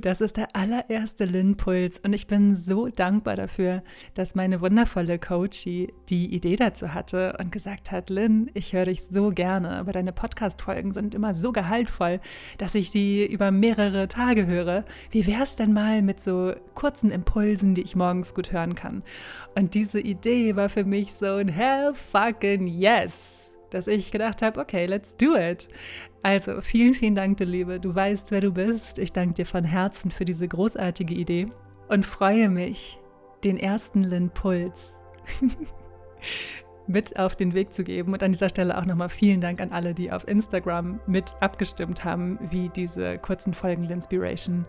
das ist der allererste Lin-Puls und ich bin so dankbar dafür, dass meine wundervolle Coachie die Idee dazu hatte und gesagt hat, Lin, ich höre dich so gerne, aber deine Podcast-Folgen sind immer so gehaltvoll, dass ich sie über mehrere Tage höre. Wie wäre es denn mal mit so kurzen Impulsen, die ich morgens gut hören kann? Und diese Idee war für mich so ein hell fucking yes dass ich gedacht habe, okay, let's do it. Also vielen, vielen Dank, du Liebe. Du weißt, wer du bist. Ich danke dir von Herzen für diese großartige Idee und freue mich, den ersten Lin-Puls mit auf den Weg zu geben. Und an dieser Stelle auch nochmal vielen Dank an alle, die auf Instagram mit abgestimmt haben, wie diese kurzen Folgen Linspiration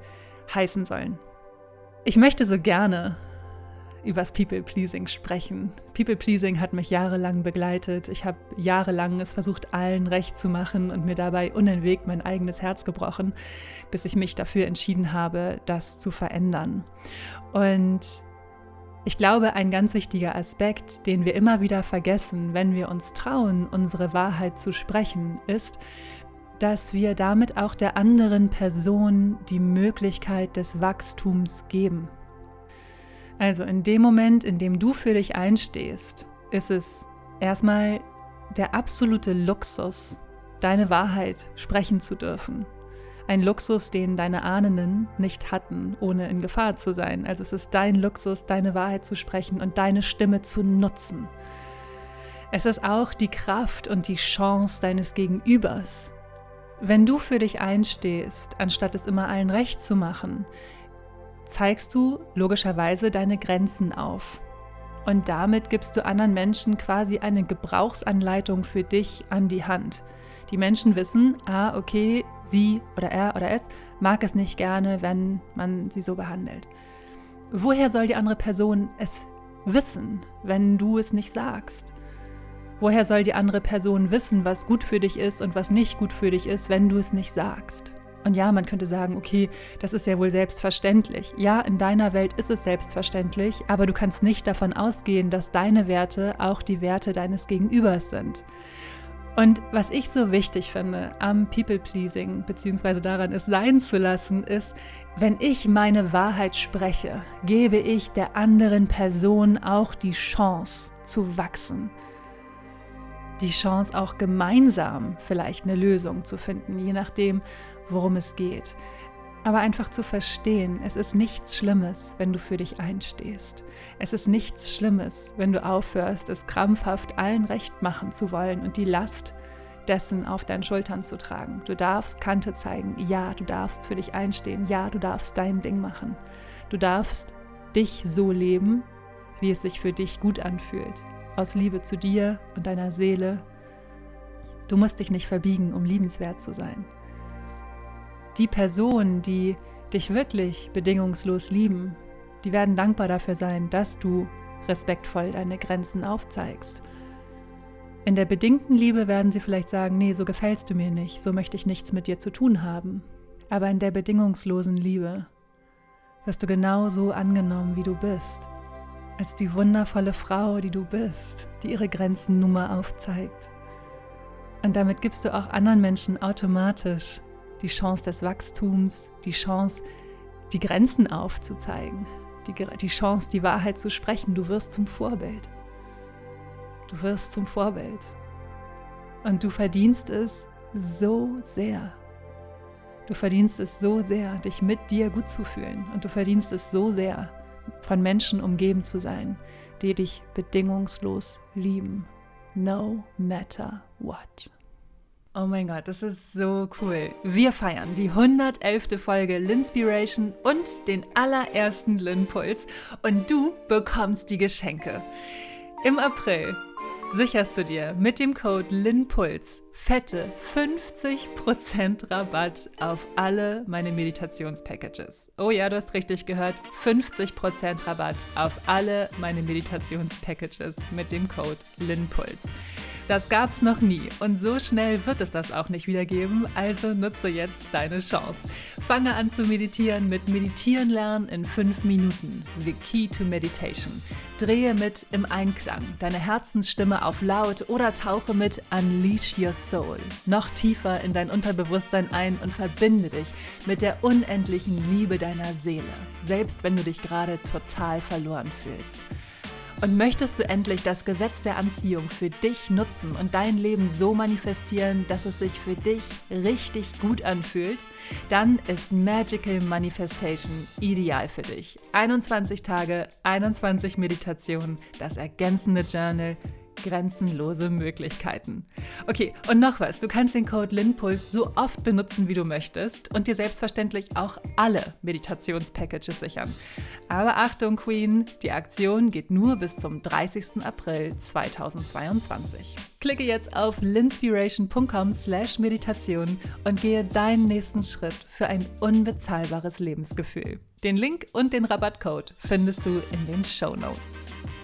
heißen sollen. Ich möchte so gerne übers People-Pleasing sprechen. People-Pleasing hat mich jahrelang begleitet. Ich habe jahrelang es versucht, allen recht zu machen und mir dabei unentwegt mein eigenes Herz gebrochen, bis ich mich dafür entschieden habe, das zu verändern. Und ich glaube, ein ganz wichtiger Aspekt, den wir immer wieder vergessen, wenn wir uns trauen, unsere Wahrheit zu sprechen, ist, dass wir damit auch der anderen Person die Möglichkeit des Wachstums geben. Also in dem Moment, in dem du für dich einstehst, ist es erstmal der absolute Luxus, deine Wahrheit sprechen zu dürfen. Ein Luxus, den deine Ahnen nicht hatten, ohne in Gefahr zu sein. Also es ist dein Luxus, deine Wahrheit zu sprechen und deine Stimme zu nutzen. Es ist auch die Kraft und die Chance deines Gegenübers. Wenn du für dich einstehst, anstatt es immer allen recht zu machen, zeigst du logischerweise deine Grenzen auf. Und damit gibst du anderen Menschen quasi eine Gebrauchsanleitung für dich an die Hand. Die Menschen wissen, ah, okay, sie oder er oder es mag es nicht gerne, wenn man sie so behandelt. Woher soll die andere Person es wissen, wenn du es nicht sagst? Woher soll die andere Person wissen, was gut für dich ist und was nicht gut für dich ist, wenn du es nicht sagst? Und ja, man könnte sagen, okay, das ist ja wohl selbstverständlich. Ja, in deiner Welt ist es selbstverständlich, aber du kannst nicht davon ausgehen, dass deine Werte auch die Werte deines Gegenübers sind. Und was ich so wichtig finde am People-Pleasing, beziehungsweise daran es sein zu lassen, ist, wenn ich meine Wahrheit spreche, gebe ich der anderen Person auch die Chance zu wachsen. Die Chance auch gemeinsam vielleicht eine Lösung zu finden, je nachdem, worum es geht. Aber einfach zu verstehen, es ist nichts Schlimmes, wenn du für dich einstehst. Es ist nichts Schlimmes, wenn du aufhörst, es krampfhaft allen recht machen zu wollen und die Last dessen auf deinen Schultern zu tragen. Du darfst Kante zeigen, ja, du darfst für dich einstehen, ja, du darfst dein Ding machen. Du darfst dich so leben, wie es sich für dich gut anfühlt, aus Liebe zu dir und deiner Seele. Du musst dich nicht verbiegen, um liebenswert zu sein die Personen, die dich wirklich bedingungslos lieben, die werden dankbar dafür sein, dass du respektvoll deine Grenzen aufzeigst. In der bedingten Liebe werden sie vielleicht sagen, nee, so gefällst du mir nicht, so möchte ich nichts mit dir zu tun haben. Aber in der bedingungslosen Liebe wirst du genau so angenommen, wie du bist, als die wundervolle Frau, die du bist, die ihre Grenzen nun mal aufzeigt. Und damit gibst du auch anderen Menschen automatisch die Chance des Wachstums, die Chance, die Grenzen aufzuzeigen, die, die Chance, die Wahrheit zu sprechen. Du wirst zum Vorbild. Du wirst zum Vorbild. Und du verdienst es so sehr. Du verdienst es so sehr, dich mit dir gut zu fühlen. Und du verdienst es so sehr, von Menschen umgeben zu sein, die dich bedingungslos lieben. No matter what. Oh mein Gott, das ist so cool. Wir feiern die 111. Folge Linspiration und den allerersten Linpuls und du bekommst die Geschenke. Im April sicherst du dir mit dem Code LINPULS fette 50% Rabatt auf alle meine Meditationspackages. Oh ja, du hast richtig gehört, 50% Rabatt auf alle meine Meditationspackages mit dem Code LINPULS. Das gab's noch nie und so schnell wird es das auch nicht wieder geben, also nutze jetzt deine Chance. Fange an zu meditieren mit Meditieren lernen in 5 Minuten. The Key to Meditation. Drehe mit im Einklang deine Herzensstimme auf laut oder tauche mit Unleash Your Soul noch tiefer in dein Unterbewusstsein ein und verbinde dich mit der unendlichen Liebe deiner Seele, selbst wenn du dich gerade total verloren fühlst. Und möchtest du endlich das Gesetz der Anziehung für dich nutzen und dein Leben so manifestieren, dass es sich für dich richtig gut anfühlt? Dann ist Magical Manifestation ideal für dich. 21 Tage, 21 Meditationen, das ergänzende Journal, grenzenlose Möglichkeiten. Okay, und noch was. Du kannst den Code LINPULS so oft benutzen, wie du möchtest und dir selbstverständlich auch alle Meditationspackages sichern. Aber Achtung, Queen, die Aktion geht nur bis zum 30. April 2022. Klicke jetzt auf linspiration.com slash Meditation und gehe deinen nächsten Schritt für ein unbezahlbares Lebensgefühl. Den Link und den Rabattcode findest du in den Show Notes.